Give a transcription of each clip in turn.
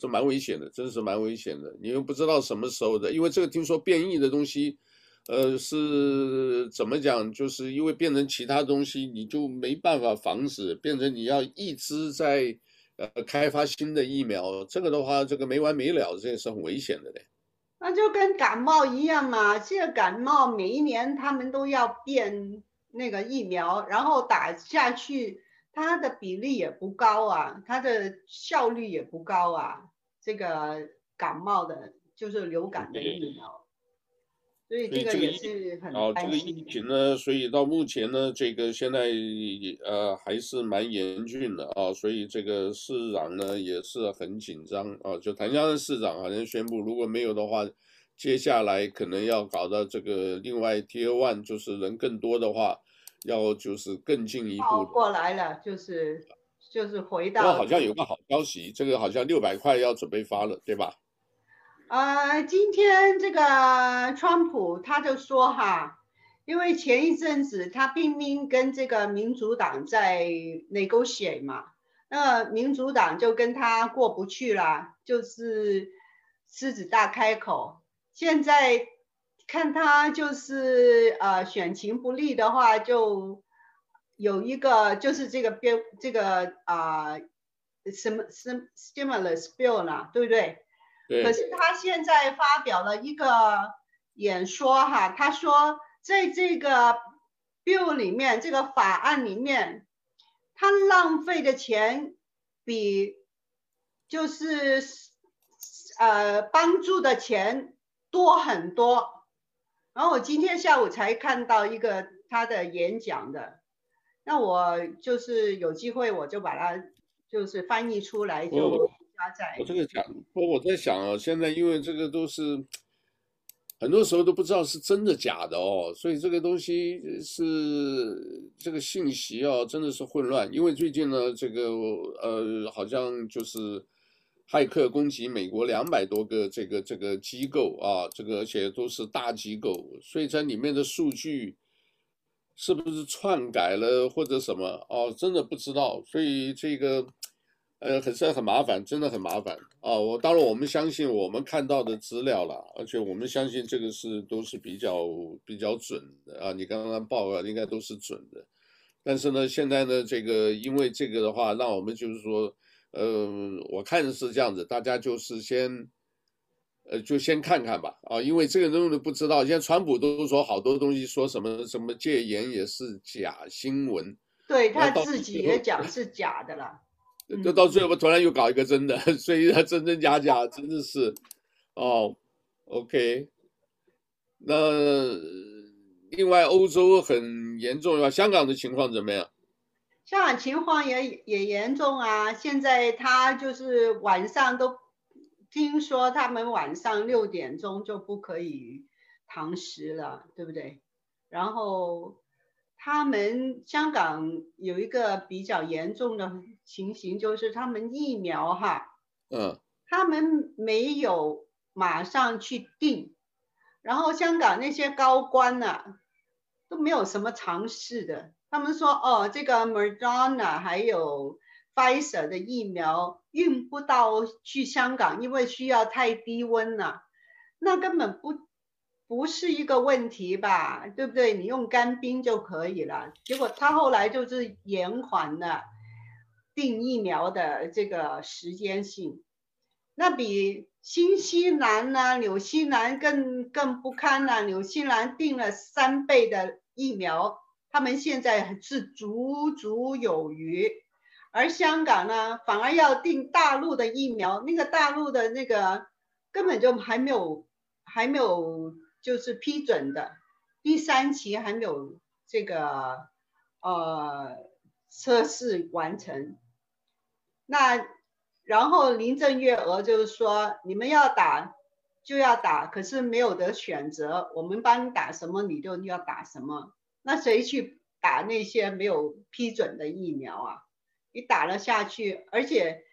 是蛮危险的，真是蛮危险的。你又不知道什么时候的，因为这个听说变异的东西，呃，是怎么讲？就是因为变成其他东西，你就没办法防止，变成你要一直在呃开发新的疫苗，这个的话，这个没完没了，这也是很危险的嘞。那就跟感冒一样嘛，现在感冒每一年他们都要变那个疫苗，然后打下去。它的比例也不高啊，它的效率也不高啊。这个感冒的，就是流感的疫苗，所以这个也是很哦，这个疫情呢，所以到目前呢，这个现在呃还是蛮严峻的啊，所以这个市长呢也是很紧张啊。就檀香山市长好像宣布，如果没有的话，接下来可能要搞到这个另外 Tier One，就是人更多的话。要就是更进一步过来了，就是就是回到。好像有个好消息，这个好像六百块要准备发了，对吧？呃，今天这个川普他就说哈，因为前一阵子他拼命跟这个民主党在 negotiate 嘛，那民主党就跟他过不去了，就是狮子大开口，现在。看他就是呃选情不利的话，就有一个就是这个标这个啊、呃、什么什么 stimulus bill 呢，对不对？对。可是他现在发表了一个演说哈，他说在这个 bill 里面，这个法案里面，他浪费的钱比就是呃帮助的钱多很多。然后我今天下午才看到一个他的演讲的，那我就是有机会我就把它就是翻译出来就加在。我这个讲，不我在想啊，现在因为这个都是很多时候都不知道是真的假的哦，所以这个东西是这个信息哦，真的是混乱。因为最近呢，这个呃好像就是。骇客攻击美国两百多个这个这个机构啊，这个而且都是大机构，所以在里面的数据是不是篡改了或者什么哦，真的不知道。所以这个呃，很是很麻烦，真的很麻烦啊。我当然我们相信我们看到的资料了，而且我们相信这个是都是比较比较准的啊。你刚刚报告应该都是准的，但是呢，现在呢，这个因为这个的话，让我们就是说。呃，我看是这样子，大家就是先，呃，就先看看吧，啊，因为这个东西不知道，现在川普都说好多东西，说什么什么戒严也是假新闻，对他自己也讲是假的了，就到最后突然又搞一个真的，嗯、所以他真真假假，真的是，哦，OK，那另外欧洲很严重吧，香港的情况怎么样？香港情况也也严重啊！现在他就是晚上都听说他们晚上六点钟就不可以堂食了，对不对？然后他们香港有一个比较严重的情形，就是他们疫苗哈，嗯，他们没有马上去订，然后香港那些高官呢，都没有什么尝试的。他们说：“哦，这个 Moderna 还有巴西的疫苗运不到去香港，因为需要太低温了。那根本不不是一个问题吧？对不对？你用干冰就可以了。结果他后来就是延缓了订疫苗的这个时间性，那比新西兰呢、纽西兰更更不堪了。纽西兰订了三倍的疫苗。”他们现在是足足有余，而香港呢，反而要订大陆的疫苗，那个大陆的那个根本就还没有，还没有就是批准的，第三期还没有这个呃测试完成。那然后林郑月娥就是说，你们要打就要打，可是没有得选择，我们帮你打什么你就要打什么。那谁去打那些没有批准的疫苗啊？你打了下去，而且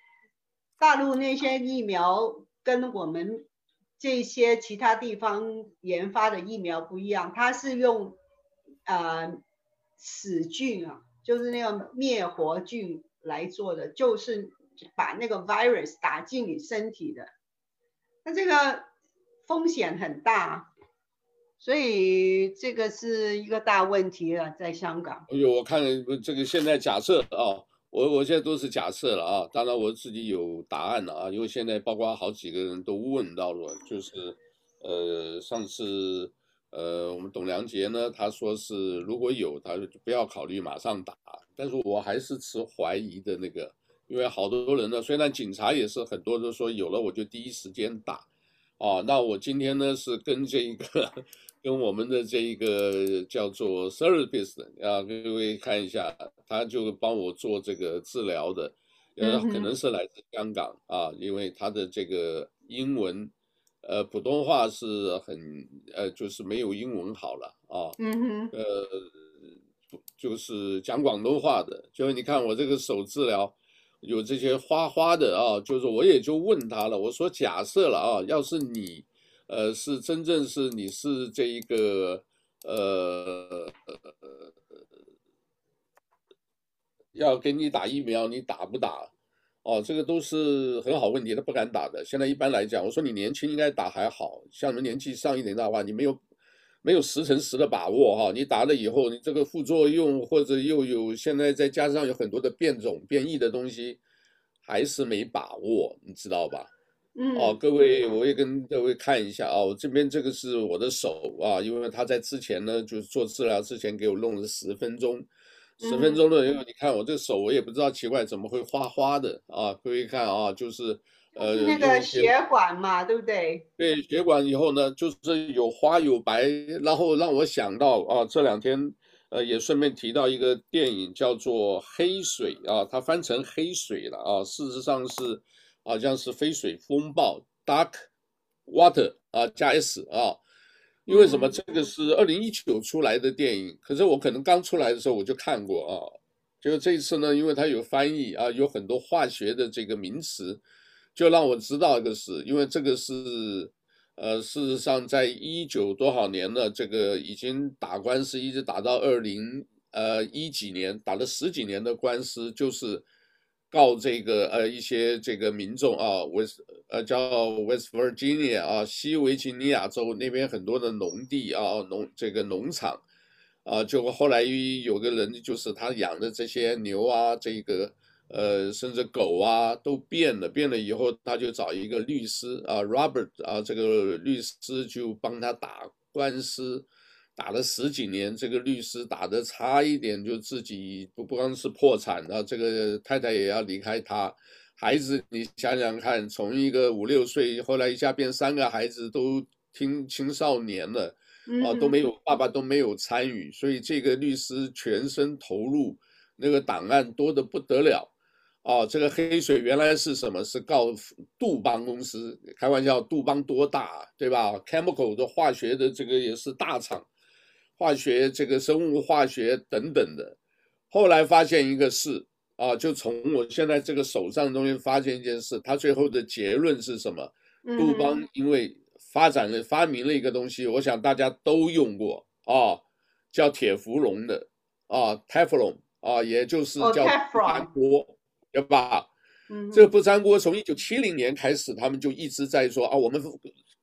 大陆那些疫苗跟我们这些其他地方研发的疫苗不一样，它是用呃死菌啊，就是那个灭活菌来做的，就是把那个 virus 打进你身体的，那这个风险很大，所以这个是一个大问题了，在香港。哎呦，我看这个现在假设啊，我我现在都是假设了啊，当然我自己有答案了啊，因为现在包括好几个人都问到了，就是呃上次。呃，我们董良杰呢，他说是如果有，他就不要考虑马上打。但是我还是持怀疑的那个，因为好多人呢，虽然警察也是很多都说有了，我就第一时间打。哦，那我今天呢是跟这一个，跟我们的这一个叫做 therapist 啊，各位看一下，他就帮我做这个治疗的，呃，可能是来自香港啊，因为他的这个英文。呃，普通话是很呃，就是没有英文好了啊。嗯哼。呃，就是讲广东话的，就是你看我这个手治疗有这些花花的啊，就是我也就问他了，我说假设了啊，要是你呃是真正是你是这一个呃要给你打疫苗，你打不打？哦，这个都是很好问题，他不敢打的。现在一般来讲，我说你年轻应该打还好，像你们年纪上一点的话，你没有没有十成十的把握哈。你打了以后，你这个副作用或者又有现在再加上有很多的变种变异的东西，还是没把握，你知道吧？嗯。哦，各位，我也跟各位看一下啊，我这边这个是我的手啊，因为他在之前呢，就是做治疗之前给我弄了十分钟。十分钟的，因为你看我这个手，我也不知道奇怪怎么会花花的啊！各位看啊，就是呃那个血管嘛，对不对？对，血管以后呢，就是有花有白，然后让我想到啊，这两天呃也顺便提到一个电影叫做《黑水》啊，它翻成黑水了啊，事实上是好像是飞水风暴 （Dark Water） 啊，加 S 啊。因为什么？这个是二零一九出来的电影，可是我可能刚出来的时候我就看过啊。就这一次呢，因为它有翻译啊，有很多化学的这个名词，就让我知道一个事，因为这个是，呃，事实上在一九多少年呢，这个已经打官司，一直打到二零呃一几年，打了十几年的官司，就是。告这个呃一些这个民众啊，West 呃叫 West Virginia 啊，西维吉尼亚州那边很多的农地啊，农这个农场啊，就后来有个人就是他养的这些牛啊，这个呃甚至狗啊都变了，变了以后他就找一个律师啊，Robert 啊，这个律师就帮他打官司。打了十几年，这个律师打得差一点就自己不不光是破产了，这个太太也要离开他，孩子你想想看，从一个五六岁，后来一下变三个孩子都听青少年了，啊都没有爸爸都没有参与，所以这个律师全身投入，那个档案多的不得了，啊这个黑水原来是什么？是告杜邦公司，开玩笑，杜邦多大对吧？Chemical 的化学的这个也是大厂。化学这个生物化学等等的，后来发现一个事啊，就从我现在这个手上的东西发现一件事，他最后的结论是什么？杜邦因为发展了发明了一个东西，我想大家都用过啊，叫铁氟龙的啊，Teflon 啊，也就是叫不粘锅，对吧？这个不粘锅从一九七零年开始，他们就一直在说啊，我们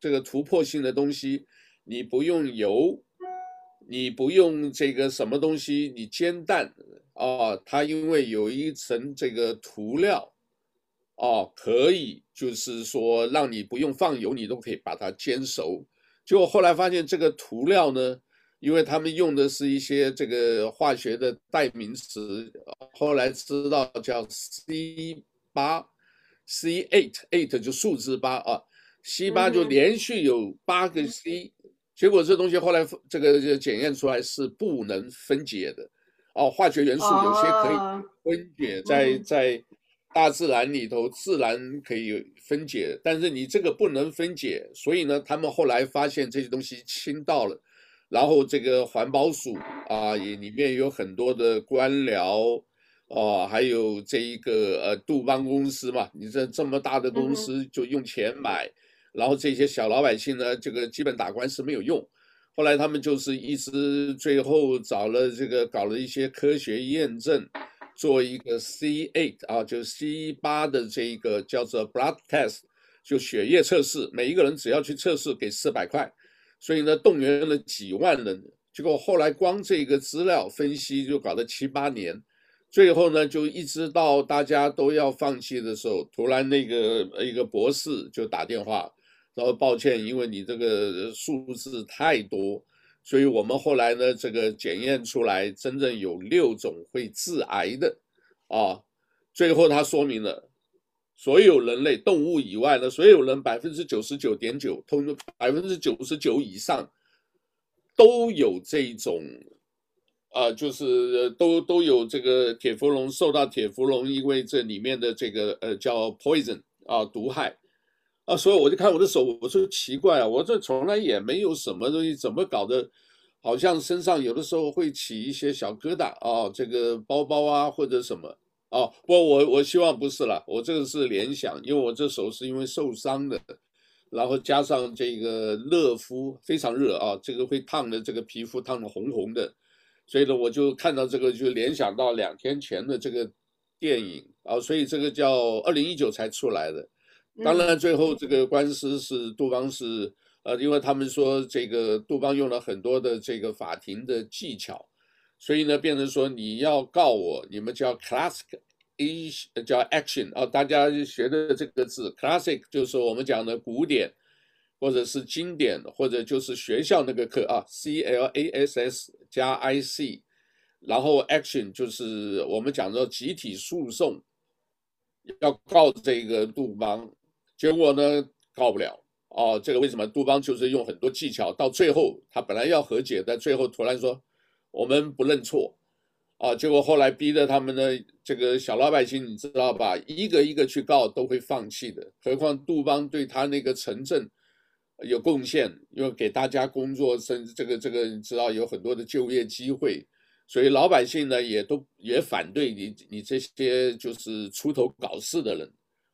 这个突破性的东西，你不用油。你不用这个什么东西，你煎蛋啊，它因为有一层这个涂料，哦，可以就是说让你不用放油，你都可以把它煎熟。结果后来发现这个涂料呢，因为他们用的是一些这个化学的代名词，后来知道叫 C 八，C eight，eight 就数字八啊，C 八就连续有八个 C。结果这东西后来这个就检验出来是不能分解的，哦，化学元素有些可以分解，在在大自然里头自然可以分解，但是你这个不能分解，所以呢，他们后来发现这些东西倾倒了，然后这个环保署啊也里面有很多的官僚哦，还有这一个呃杜邦公司嘛，你这这么大的公司就用钱买。然后这些小老百姓呢，这个基本打官司没有用，后来他们就是一直最后找了这个搞了一些科学验证，做一个 C eight 啊，就是 C 八的这个叫做 blood test，就血液测试，每一个人只要去测试给四百块，所以呢动员了几万人，结果后来光这个资料分析就搞了七八年，最后呢就一直到大家都要放弃的时候，突然那个一个博士就打电话，然后抱歉，因为你这个数字太多。所以我们后来呢，这个检验出来真正有六种会致癌的，啊，最后他说明了，所有人类动物以外的所有人百分之九十九点九，通百分之九十九以上都有这种，啊，就是都都有这个铁氟龙受到铁氟龙，因为这里面的这个呃叫 poison 啊毒害。啊，所以我就看我的手，我说奇怪啊，我这从来也没有什么东西，怎么搞的？好像身上有的时候会起一些小疙瘩啊，这个包包啊或者什么啊。不我我希望不是了，我这个是联想，因为我这手是因为受伤的，然后加上这个热敷非常热啊，这个会烫的，这个皮肤烫的红红的，所以呢我就看到这个就联想到两天前的这个电影啊，所以这个叫二零一九才出来的。当然，最后这个官司是杜邦是呃，因为他们说这个杜邦用了很多的这个法庭的技巧，所以呢，变成说你要告我，你们叫 classic a 叫 action 啊，大家学的这个字 classic 就是我们讲的古典，或者是经典，或者就是学校那个课啊，c l a s s 加 i c，然后 action 就是我们讲的集体诉讼，要告这个杜邦。结果呢，告不了哦。这个为什么？杜邦就是用很多技巧，到最后他本来要和解，但最后突然说我们不认错啊。结果后来逼得他们呢，这个小老百姓你知道吧，一个一个去告都会放弃的。何况杜邦对他那个城镇有贡献，又给大家工作，甚至这个这个你知道有很多的就业机会，所以老百姓呢也都也反对你你这些就是出头搞事的人。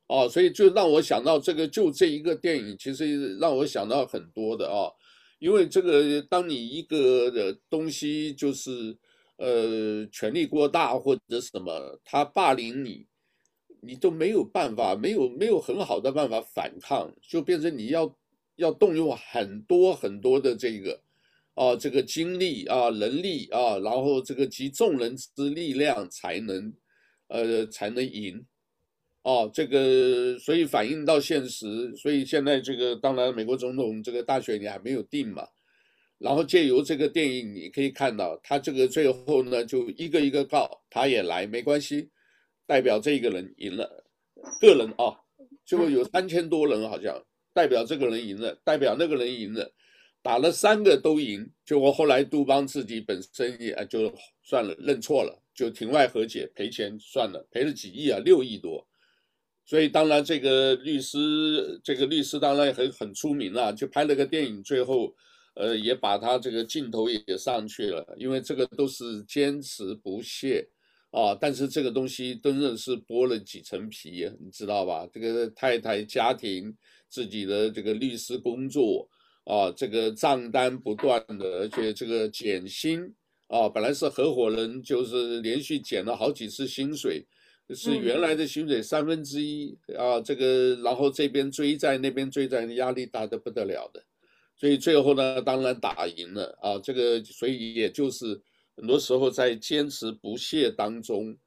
哦，所以就让我想到这个，就这一个电影，其实让我想到很多的啊，因为这个，当你一个的东西就是，呃，权力过大或者什么，他霸凌你，你都没有办法，没有没有很好的办法反抗，就变成你要要动用很多很多的这个，啊，这个精力啊，能力啊，然后这个集众人之力量才能，呃，才能赢。哦，这个所以反映到现实，所以现在这个当然美国总统这个大选你还没有定嘛，然后借由这个电影你可以看到，他这个最后呢就一个一个告，他也来没关系，代表这个人赢了，个人啊，最后有三千多人好像代表这个人赢了，代表那个人赢了，打了三个都赢，结果后来杜邦自己本身也就算了，认错了，就庭外和解赔钱算了，赔了几亿啊，六亿多。所以当然，这个律师，这个律师当然很很出名了，就拍了个电影，最后，呃，也把他这个镜头也上去了，因为这个都是坚持不懈啊。但是这个东西真的是剥了几层皮，你知道吧？这个太太家庭自己的这个律师工作啊，这个账单不断的，而且这个减薪啊，本来是合伙人，就是连续减了好几次薪水。是原来的薪水三分之一啊，这个然后这边追债那边追债，压力大的不得了的，所以最后呢，当然打赢了啊，这个所以也就是很多时候在坚持不懈当中，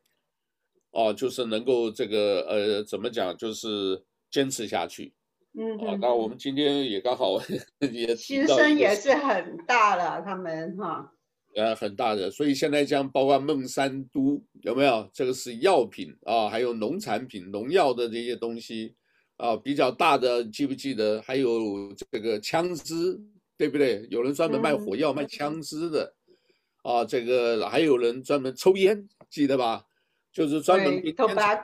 啊，就是能够这个呃怎么讲，就是坚持下去。嗯，啊，那我们今天也刚好 也牺牲也是很大了，他们哈。呃，很大的，所以现在像包括孟山都有没有？这个是药品啊，还有农产品、农药的这些东西啊，比较大的，记不记得？还有这个枪支，对不对？有人专门卖火药、嗯、卖枪支的啊，这个还有人专门抽烟，记得吧？就是专门给打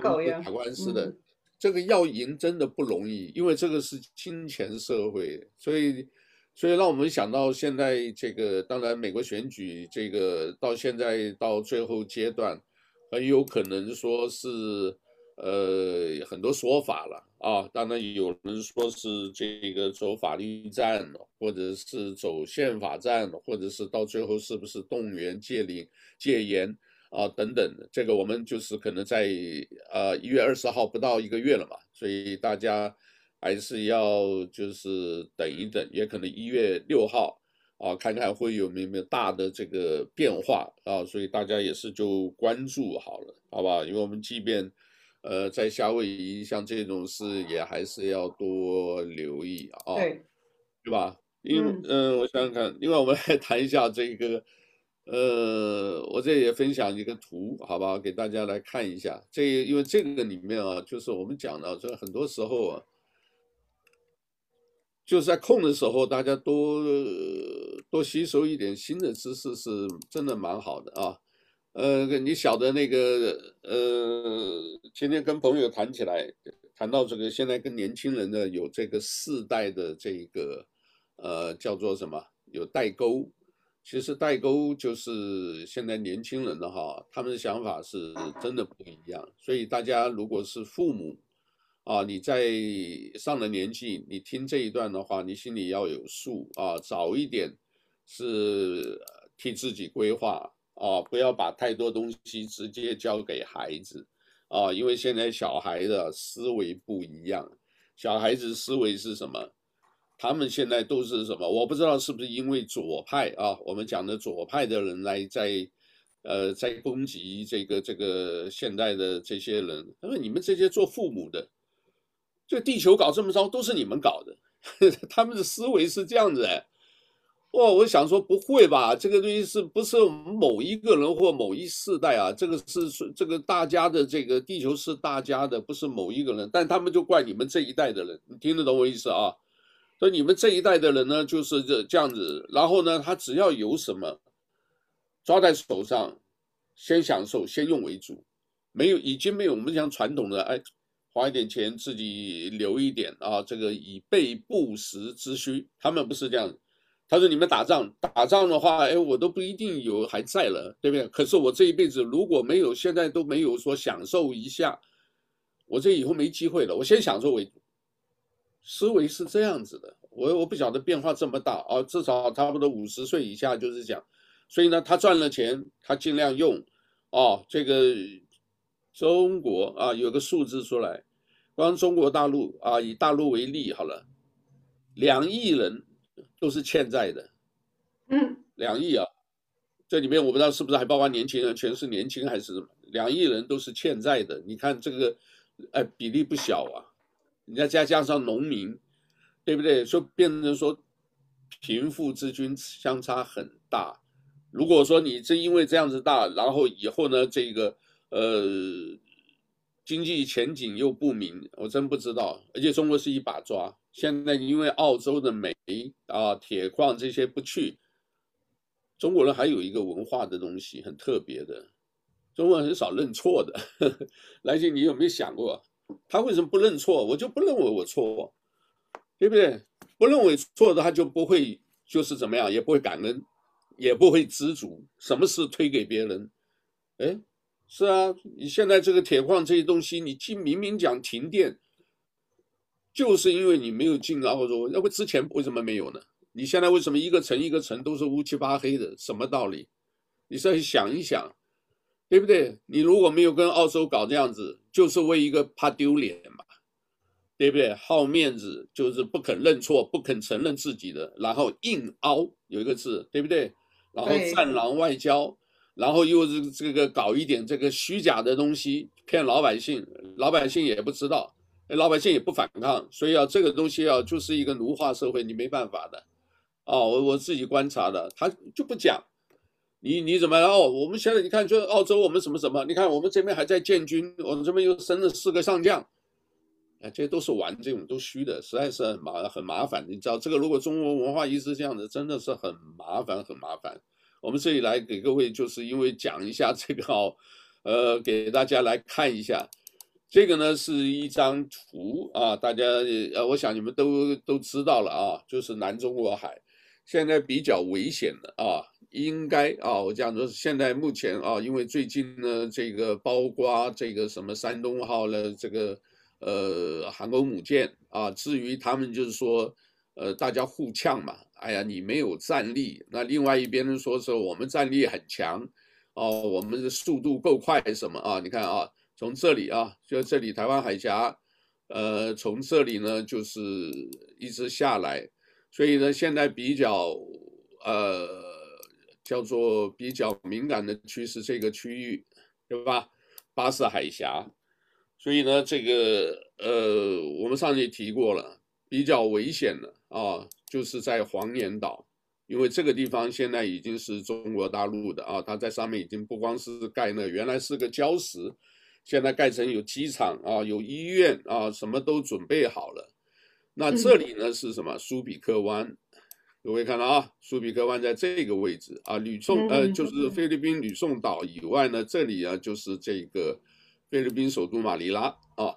官司的。这个要赢真的不容易，因为这个是金钱社会，所以。所以让我们想到现在这个，当然美国选举这个到现在到最后阶段，很有可能说是，呃，很多说法了啊。当然有人说是这个走法律战，或者是走宪法战，或者是到最后是不是动员戒令戒严啊等等，这个我们就是可能在呃一月二十号不到一个月了嘛，所以大家还是要就是等一等，也可能一月六号啊，看看会有没有大的这个变化啊，所以大家也是就关注好了，好吧？因为我们即便呃在夏威夷像这种事，也还是要多留意啊，对，对吧？因为嗯、呃，我想想看，另外我们来谈一下这个。呃，我这也分享一个图，好吧，给大家来看一下。这因为这个里面啊，就是我们讲的，这很多时候啊，就是在空的时候，大家多多吸收一点新的知识，是真的蛮好的啊。呃，你晓得那个呃，今天跟朋友谈起来，谈到这个，现在跟年轻人呢有这个世代的这个呃，叫做什么？有代沟。其实代沟就是现在年轻人的哈，他们的想法是真的不一样。所以大家如果是父母，啊，你在上了年纪，你听这一段的话，你心里要有数啊，早一点是替自己规划啊，不要把太多东西直接交给孩子啊，因为现在小孩的思维不一样，小孩子思维是什么？他们现在都是什么？我不知道是不是因为左派啊，我们讲的左派的人来在，呃，在攻击这个这个现代的这些人。他说：“你们这些做父母的，这地球搞这么糟，都是你们搞的。”他们的思维是这样子哎。哇，我想说不会吧？这个东西是不是某一个人或某一世代啊？这个是这个大家的，这个地球是大家的，不是某一个人。但他们就怪你们这一代的人，你听得懂我意思啊？所以你们这一代的人呢，就是这这样子。然后呢，他只要有什么抓在手上，先享受，先用为主。没有，已经没有我们讲传统的，哎，花一点钱自己留一点啊，这个以备不时之需。他们不是这样。他说你们打仗，打仗的话，哎，我都不一定有还在了，对不对？可是我这一辈子如果没有，现在都没有说享受一下，我这以后没机会了。我先享受为主。思维是这样子的，我我不晓得变化这么大啊，至少差不多五十岁以下就是讲，所以呢，他赚了钱，他尽量用，哦，这个中国啊有个数字出来，光中国大陆啊，以大陆为例好了，两亿人都是欠债的，嗯，两亿啊，这里面我不知道是不是还包括年轻人，全是年轻还是什么，两亿人都是欠债的，你看这个，哎，比例不小啊。你再加加上农民，对不对？就变成说贫富之均相差很大。如果说你正因为这样子大，然后以后呢，这个呃经济前景又不明，我真不知道。而且中国是一把抓，现在因为澳洲的煤啊、铁矿这些不去，中国人还有一个文化的东西很特别的，中国人很少认错的。来信，你有没有想过？他为什么不认错？我就不认为我错，对不对？不认为错的，他就不会就是怎么样，也不会感恩，也不会知足，什么事推给别人？哎，是啊，你现在这个铁矿这些东西，你进明明讲停电，就是因为你没有进澳洲，要不之前为什么没有呢？你现在为什么一个城一个城都是乌漆八黑的？什么道理？你再想一想。对不对？你如果没有跟澳洲搞这样子，就是为一个怕丢脸嘛，对不对？好面子，就是不肯认错，不肯承认自己的，然后硬凹，有一个字，对不对？然后战狼外交，然后又是这个搞一点这个虚假的东西骗老百姓，老百姓也不知道，老百姓也不反抗，所以啊，这个东西啊，就是一个奴化社会，你没办法的。哦，我我自己观察的，他就不讲。你你怎么哦？我们现在你看，就澳洲，我们什么什么？你看我们这边还在建军，我们这边又升了四个上将，哎，这些都是玩这种都虚的，实在是很麻很麻烦。你知道这个，如果中国文化一直这样子，真的是很麻烦很麻烦。我们这里来给各位，就是因为讲一下这个哦，呃，给大家来看一下，这个呢是一张图啊，大家呃，我想你们都都知道了啊，就是南中国海现在比较危险的啊。应该啊，我讲说现在目前啊，因为最近呢，这个包括这个什么山东号的这个呃航空母舰啊，至于他们就是说呃大家互呛嘛，哎呀你没有战力，那另外一边呢说是我们战力很强哦，我们的速度够快什么啊？你看啊，从这里啊，就这里台湾海峡，呃，从这里呢就是一直下来，所以呢现在比较呃叫做比较敏感的区是这个区域，对吧？巴士海峡，所以呢这个呃我们上次也提过了，比较危险的啊，就是在黄岩岛。因为这个地方现在已经是中国大陆的啊，它在上面已经不光是盖那原来是个礁石，现在盖成有机场啊，有医院啊，什么都准备好了。那这里呢是什么？苏比克湾，各位看到啊，苏比克湾在这个位置啊，吕宋呃就是菲律宾吕宋岛以外呢，这里啊就是这个菲律宾首都马尼拉啊。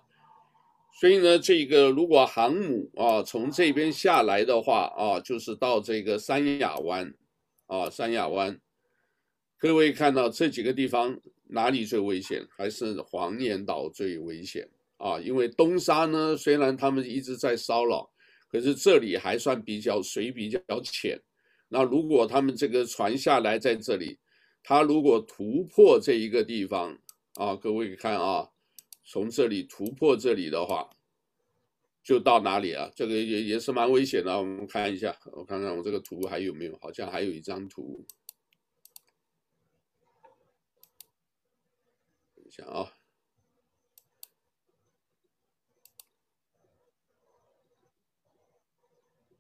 所以呢，这个如果航母啊从这边下来的话啊，就是到这个三亚湾，啊三亚湾，各位看到这几个地方哪里最危险？还是黄岩岛最危险啊？因为东沙呢，虽然他们一直在骚扰，可是这里还算比较水比较浅。那如果他们这个船下来在这里，他如果突破这一个地方啊，各位看啊。从这里突破这里的话，就到哪里啊？这个也也是蛮危险的。我们看一下，我看看我这个图还有没有？好像还有一张图。等一下啊，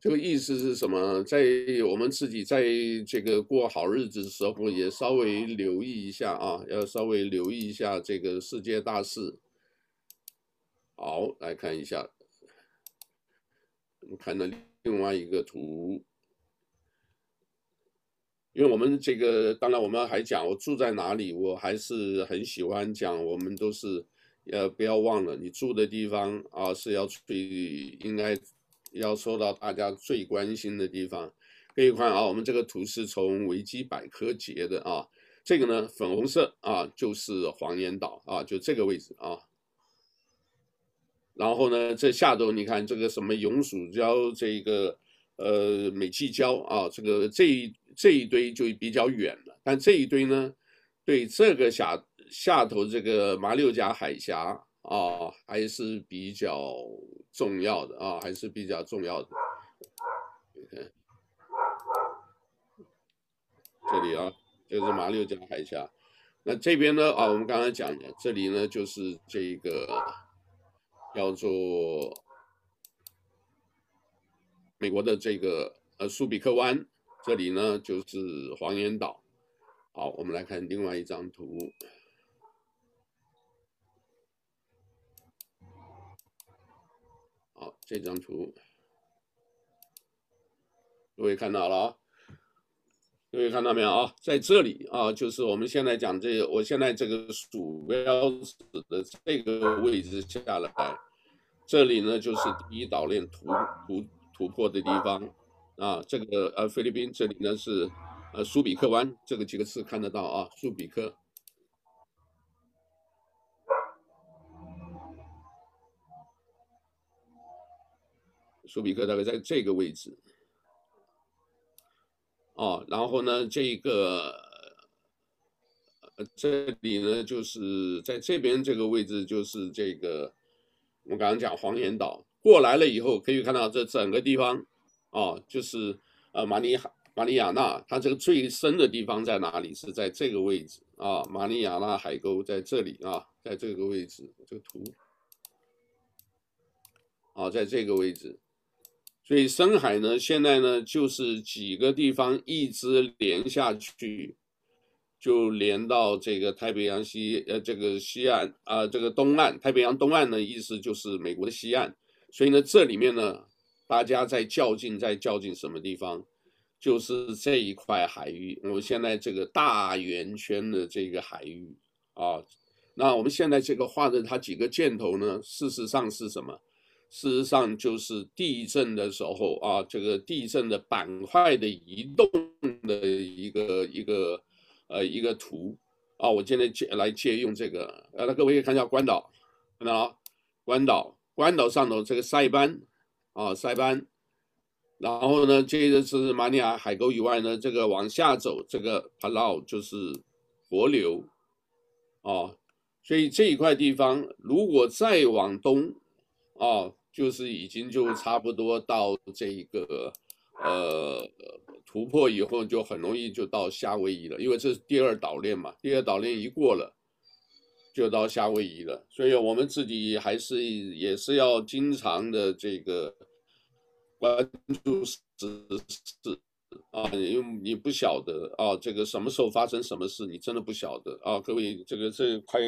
这个意思是什么？在我们自己在这个过好日子的时候，也稍微留意一下啊，要稍微留意一下这个世界大事。好，来看一下，我们看到另外一个图，因为我们这个，当然我们还讲我住在哪里，我还是很喜欢讲，我们都是，呃，不要忘了你住的地方啊，是要最应该要受到大家最关心的地方。可以看啊，我们这个图是从维基百科截的啊，这个呢，粉红色啊，就是黄岩岛啊，就这个位置啊。然后呢，这下头你看这个什么永暑礁，这个呃美济礁啊，这个这一这一堆就比较远了。但这一堆呢，对这个下下头这个马六甲海峡啊，还是比较重要的啊，还是比较重要的。你看这里啊，就是马六甲海峡。那这边呢啊，我们刚才讲的，这里呢就是这个。叫做美国的这个呃苏比克湾，这里呢就是黄岩岛。好，我们来看另外一张图。好，这张图各位看到了啊？各位看到没有啊？在这里啊，就是我们现在讲这个，我现在这个鼠标指的这个位置下来，这里呢就是第一岛链突突突破的地方啊。这个呃菲律宾这里呢是呃苏比克湾，这个几个字看得到啊，苏比克。苏比克大概在这个位置。哦，然后呢，这个，这里呢，就是在这边这个位置，就是这个，我们刚刚讲黄岩岛过来了以后，可以看到这整个地方，哦，就是呃马尼马里亚纳，它这个最深的地方在哪里？是在这个位置啊，马里亚纳海沟在这里啊，在这个位置，这个图，啊，在这个位置。所以深海呢，现在呢就是几个地方一直连下去，就连到这个太平洋西呃这个西岸啊、这个东岸太平洋东岸的意思就是美国的西岸。所以呢，这里面呢，大家在较劲，在较劲什么地方？就是这一块海域。我们现在这个大圆圈的这个海域啊，那我们现在这个画的它几个箭头呢？事实上是什么？事实上就是地震的时候啊，这个地震的板块的移动的一个一个呃一个图。啊，我今天借来借用这个，呃，那各位可以看一下关岛，看到啊，关岛，关岛上头这个塞班啊塞班，然后呢，接着是马尼亚海沟以外呢，这个往下走，这个帕劳就是活流，啊，所以这一块地方如果再往东，啊，就是已经就差不多到这一个呃突破以后，就很容易就到夏威夷了，因为这是第二岛链嘛，第二岛链一过了，就到夏威夷了，所以我们自己还是也是要经常的这个关注时事。啊，因为你不晓得啊，这个什么时候发生什么事，你真的不晓得啊。各位，这个这快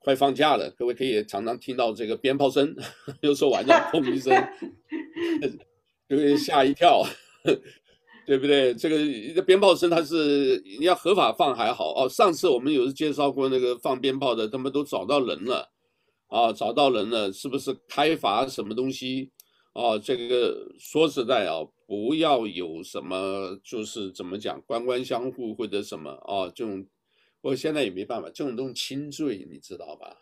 快放假了，各位可以常常听到这个鞭炮声，有时候晚上轰一声，就会吓一跳，对不对？这个鞭炮声，它是你要合法放还好哦。上次我们有介绍过那个放鞭炮的，他们都找到人了啊，找到人了，是不是开罚什么东西？哦，这个说实在啊，不要有什么，就是怎么讲，官官相护或者什么啊，这种，我现在也没办法，这种东西轻罪，你知道吧？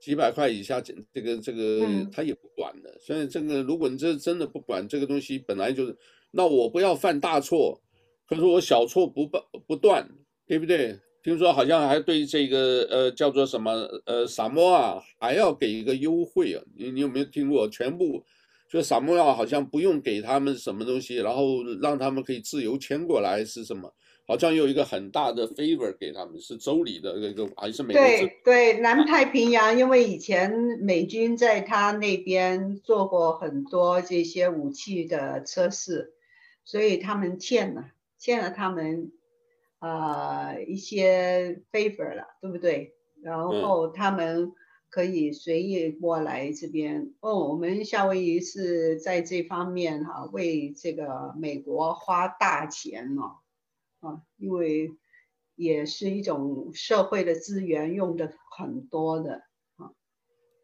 几百块以下，这这个这个他也不管的。所以这个，如果你这真的不管这个东西，本来就是，那我不要犯大错，可是我小错不不不断，对不对？听说好像还对这个呃叫做什么呃萨摩啊还要给一个优惠啊，你你有没有听过？全部。就萨摩亚好像不用给他们什么东西，然后让他们可以自由迁过来是什么？好像有一个很大的 favor 给他们，是州里的一个还是美国？对对，南太平洋，因为以前美军在他那边做过很多这些武器的测试，所以他们欠了欠了他们呃一些 favor 了，对不对？然后他们。嗯可以随意过来这边哦。我们夏威夷是在这方面哈、啊，为这个美国花大钱哦，啊，因为也是一种社会的资源用的很多的啊。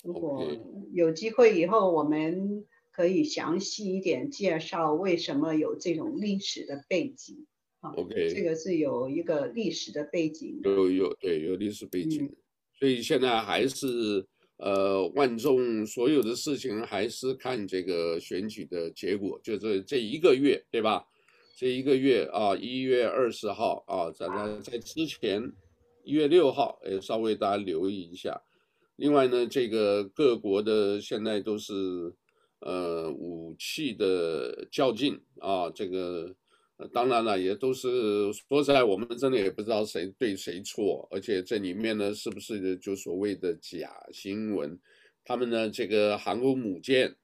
如果有机会以后，我们可以详细一点介绍为什么有这种历史的背景啊。OK，这个是有一个历史的背景。有有对有历史背景。嗯所以现在还是呃，万众所有的事情还是看这个选举的结果，就是这一个月，对吧？这一个月啊，一月二十号啊，在在在之前一月六号，哎，稍微大家留意一下。另外呢，这个各国的现在都是呃武器的较劲啊，这个。当然了，也都是说实在，我们真的也不知道谁对谁错，而且这里面呢，是不是就所谓的假新闻？他们呢，这个航空母舰，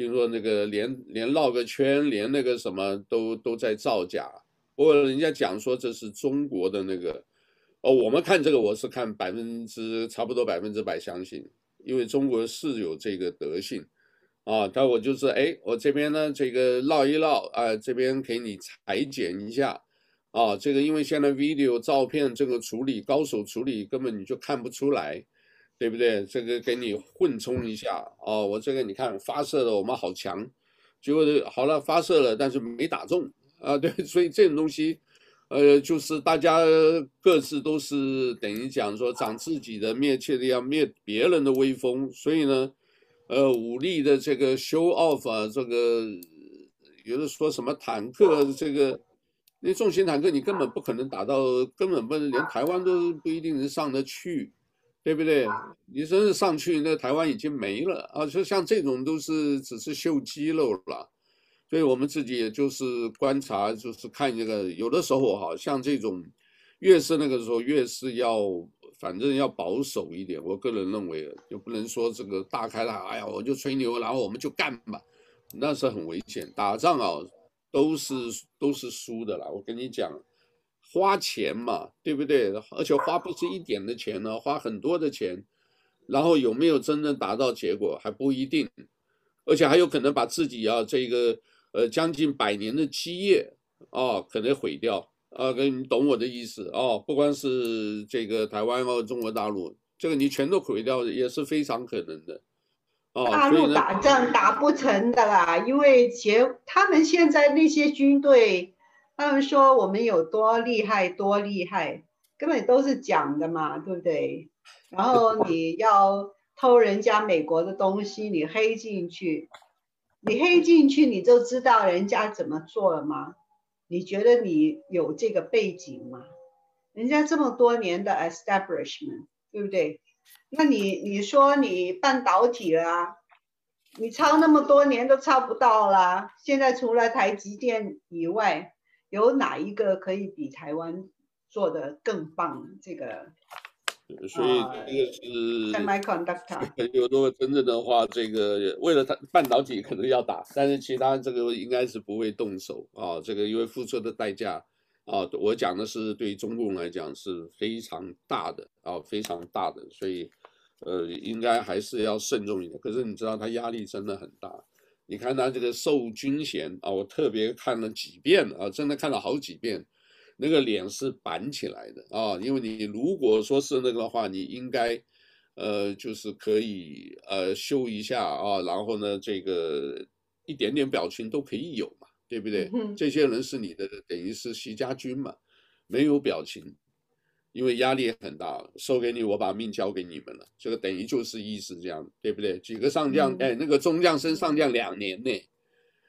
听说那个连连绕个圈，连那个什么都都在造假。不过人家讲说这是中国的那个，哦，我们看这个，我是看百分之差不多百分之百相信，因为中国是有这个德性。啊，但我就是哎，我这边呢，这个绕一绕啊，这边给你裁剪一下，啊，这个因为现在 video 照片这个处理高手处理根本你就看不出来，对不对？这个给你混充一下，哦，我这个你看发射的我们好强，结果好了发射了，但是没打中啊，对，所以这种东西，呃，就是大家各自都是等于讲说长自己的面，切的要灭别人的威风，所以呢。呃，武力的这个 show off 啊，这个有的说什么坦克，这个那重型坦克你根本不可能打到，根本不能连台湾都不一定能上得去，对不对？你真是上去，那台湾已经没了啊！就像这种都是只是秀肌肉了，所以我们自己也就是观察，就是看这个，有的时候哈，像这种越是那个时候越是要。反正要保守一点，我个人认为，就不能说这个大开了，哎呀，我就吹牛，然后我们就干吧，那是很危险。打仗啊，都是都是输的啦。我跟你讲，花钱嘛，对不对？而且花不是一点的钱呢，花很多的钱，然后有没有真正达到结果还不一定，而且还有可能把自己啊这个呃将近百年的基业啊可能毁掉。啊，跟你懂我的意思哦，不光是这个台湾哦中国大陆，这个你全都毁掉也是非常可能的。哦，大陆打仗打不成的啦，因为结他们现在那些军队，他们说我们有多厉害多厉害，根本都是讲的嘛，对不对？然后你要偷人家美国的东西，你黑进去，你黑进去你就知道人家怎么做了吗？你觉得你有这个背景吗？人家这么多年的 establishment，对不对？那你你说你半导体了啊，你抄那么多年都抄不到啦。现在除了台积电以外，有哪一个可以比台湾做的更棒？这个？所以这个是 semiconductor。有如果真正的话，这个为了它半导体可能要打，但是其他这个应该是不会动手啊。这个因为付出的代价啊，我讲的是对于中共来讲是非常大的啊，非常大的，所以呃，应该还是要慎重一点。可是你知道他压力真的很大，你看他这个授军衔啊，我特别看了几遍啊，真的看了好几遍。那个脸是板起来的啊，因为你如果说是那个的话，你应该，呃，就是可以呃修一下啊，然后呢，这个一点点表情都可以有嘛，对不对？这些人是你的，等于是习家军嘛，没有表情，因为压力很大，收给你，我把命交给你们了，这个等于就是意思这样，对不对？几个上将，哎，那个中将升上将两年内，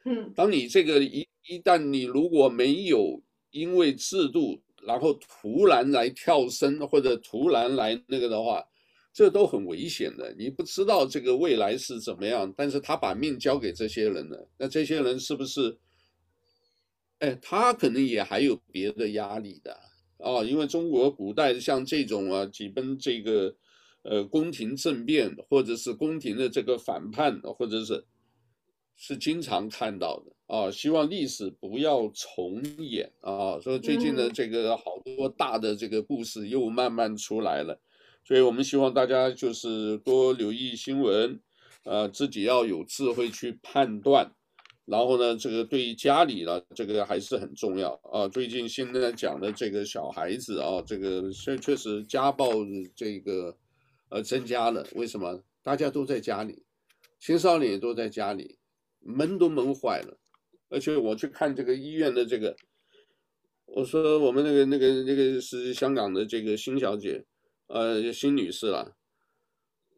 嗯，当你这个一一旦你如果没有。因为制度，然后突然来跳升或者突然来那个的话，这都很危险的。你不知道这个未来是怎么样，但是他把命交给这些人了，那这些人是不是？哎，他可能也还有别的压力的哦。因为中国古代像这种啊，几分这个呃宫廷政变，或者是宫廷的这个反叛，或者是是经常看到的。啊，希望历史不要重演啊！所以最近的这个好多大的这个故事又慢慢出来了，所以我们希望大家就是多留意新闻，呃，自己要有智慧去判断，然后呢，这个对于家里呢，这个还是很重要啊。最近现在讲的这个小孩子啊，这个确确实家暴这个呃增加了，为什么？大家都在家里，青少年也都在家里，闷都闷坏了。而且我去看这个医院的这个，我说我们那个那个那个是香港的这个辛小姐，呃，辛女士了。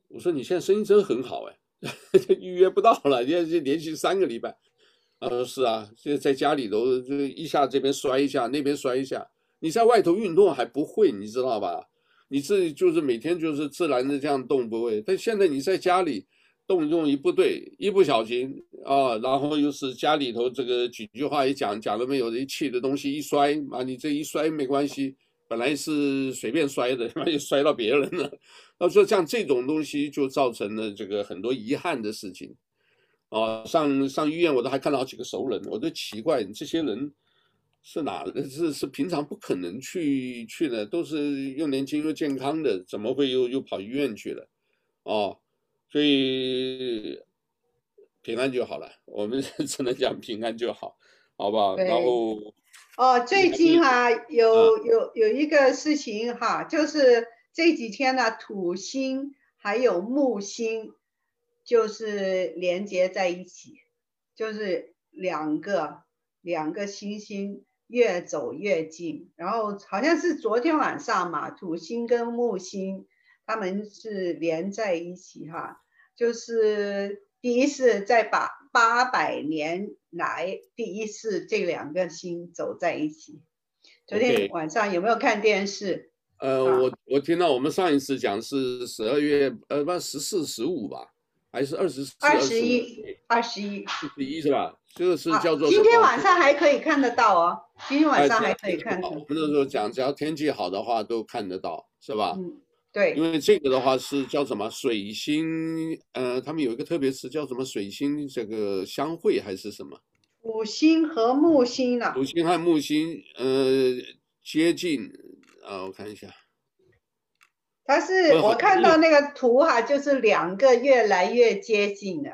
我说你现在生意真很好哎，预约不到了，现在就连续三个礼拜。他说是啊，现在在家里头就一下这边摔一下，那边摔一下。你在外头运动还不会，你知道吧？你自己就是每天就是自然的这样动不会，但现在你在家里。动作一不对，一不小心啊，然后又是家里头这个几句话一讲，讲了没有？一气的东西一摔，啊，你这一摔没关系，本来是随便摔的，妈 又摔到别人了。他说像这种东西就造成了这个很多遗憾的事情。啊，上上医院我都还看到好几个熟人，我都奇怪这些人是哪？是是平常不可能去去的，都是又年轻又健康的，怎么会又又跑医院去了？哦。所以平安就好了，我们 只能讲平安就好，好不好？然后哦，最近哈、啊、有有有一个事情哈，就是这几天呢，土星还有木星就是连接在一起，就是两个两个星星越走越近，然后好像是昨天晚上嘛，土星跟木星他们是连在一起哈。就是第一次在八八百年来第一次这两个星走在一起。昨天晚上有没有看电视？呃，我我听到我们上一次讲是十二月呃不十四十五吧，还是二十四二十一二十一二十一是吧？这个是叫做今天晚上还可以看得到哦，今天晚上还可以看到。我们那时候讲，只要天气好的话都看得到，是吧？嗯对，因为这个的话是叫什么水星，呃，他们有一个特别词叫什么水星这个相会还是什么？土星和木星呢？土星和木星，呃，接近，啊，我看一下，它是我看到那个图哈，就是两个越来越接近了。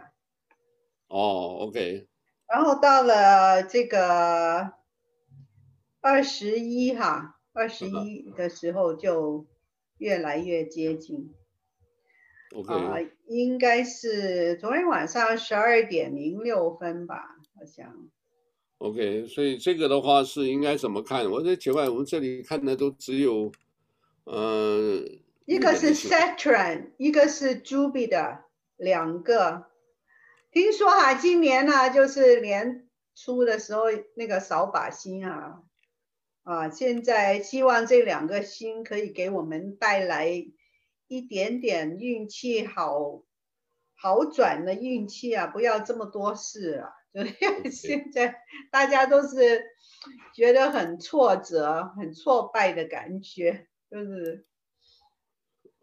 哦，OK。然后到了这个二十一哈，二十一的时候就。越来越接近，啊 Okay.、呃，应该是昨天晚上十二点零六分吧，好像。OK，所以这个的话是应该怎么看？我在奇怪，我们这里看的都只有，呃，一个是 Saturn，一个是 Jupiter，两个。听说哈，今年呢，就是年初的时候那个扫把星啊。啊，现在希望这两个星可以给我们带来一点点运气好好转的运气啊，不要这么多事啊。就 现在大家都是觉得很挫折、很挫败的感觉，就是。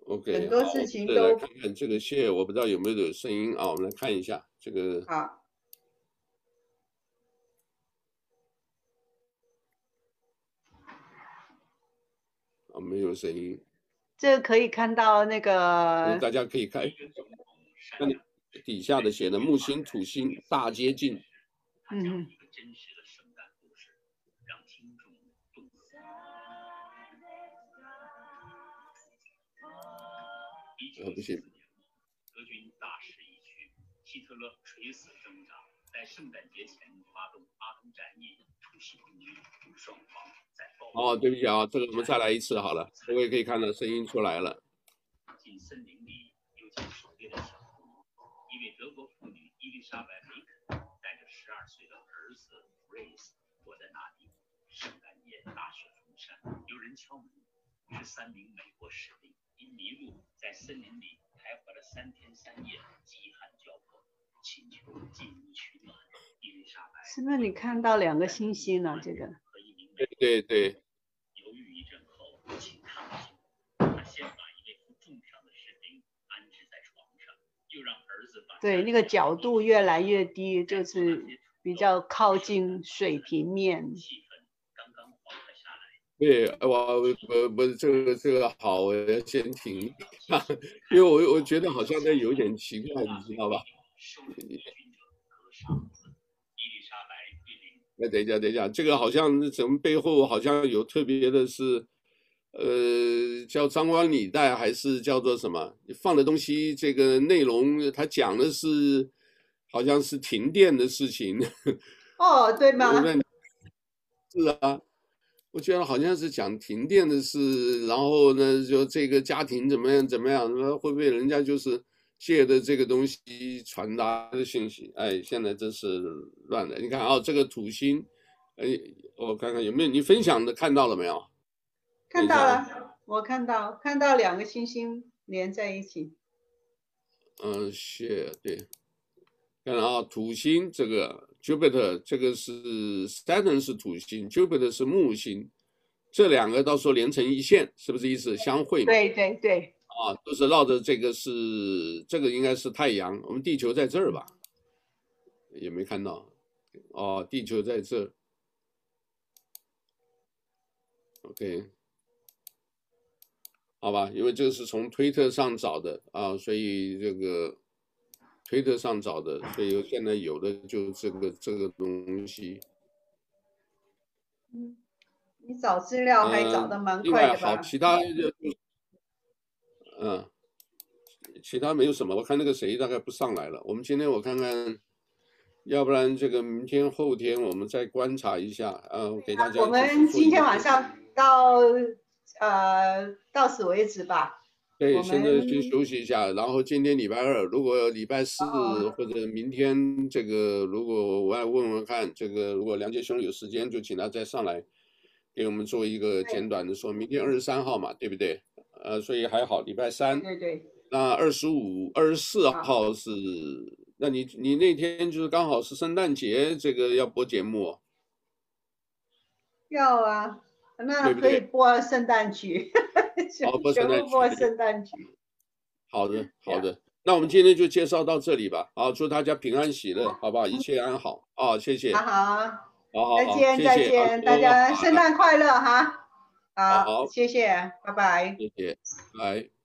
OK，很多事情都。来看看这个线，我不知道有没有声音啊？我们来看一下这个。好。啊，没有声音。这可以看到那个。大家可以看，看底下的写的木星、土星大接近。嗯。呃，不行。德军大势已去，希特勒垂死挣扎，在圣诞节前发动阿登战役，突袭空军，双方在哦，对不起啊，这个我们再来一次好了，各位可以看到声音出来了。进森林里有间狩猎的小屋，一位德国妇女伊丽莎白·梅肯带着十二岁的儿子普瑞斯躲在那里。圣诞夜大雪封山，有人敲门，是三名美国士兵。因迷路，在森林里徘徊了三天三夜，饥寒交迫，请求进屋取暖。伊丽莎白，是不是你看到两个星星了？这个。对对对。犹豫一阵后，请。他先把一位负重伤的士兵安置在床上，又让儿子把。对，那个角度越来越低，就是比较靠近水平面。对，我我不是这个这个好，我要先停，因为我我觉得好像那有点奇怪，你知道吧？那等一下，等一下，这个好像怎么背后好像有特别的是，呃，叫张冠李戴还是叫做什么？放的东西这个内容，他讲的是好像是停电的事情。哦，对吗？是啊。我觉得好像是讲停电的事，然后呢，就这个家庭怎么样怎么样，会不会人家就是借的这个东西传达的信息？哎，现在真是乱的。你看啊、哦，这个土星，哎，我看看有没有你分享的看到了没有？看到了，我看到看到两个星星连在一起。嗯，是，对。看啊，土星这个。Jupiter 这个是 Saturn 是土星，Jupiter 是木星，这两个到时候连成一线，是不是意思相会？对对对。啊，都是绕着这个是这个应该是太阳，我们地球在这儿吧？也没看到。哦，地球在这儿。OK，好吧，因为这个是从推特上找的啊，所以这个。推特上找的，所以现在有的就这个这个东西。嗯，你找资料还找的蛮快的吧？嗯、好，其他就，嗯，其他没有什么。我看那个谁大概不上来了。我们今天我看看，要不然这个明天后天我们再观察一下，嗯，给大家。我们今天晚上到呃到此为止吧。对，现在先休息一下，然后今天礼拜二，如果礼拜四或者明天这个，如果我要问问看，这个如果梁杰兄有时间，就请他再上来给我们做一个简短的说。明天二十三号嘛，对不对？呃，所以还好，礼拜三。对对。那二十五、二十四号是，那你你那天就是刚好是圣诞节，这个要播节目。要啊，那可以播圣诞曲。好，播圣诞曲。播圣诞节。好的，好的。那我们今天就介绍到这里吧。好，祝大家平安喜乐，好不好？一切安好。啊，谢谢。好好。好好。再见，再见，大家圣诞快乐哈。好，谢谢，拜拜。谢谢，拜。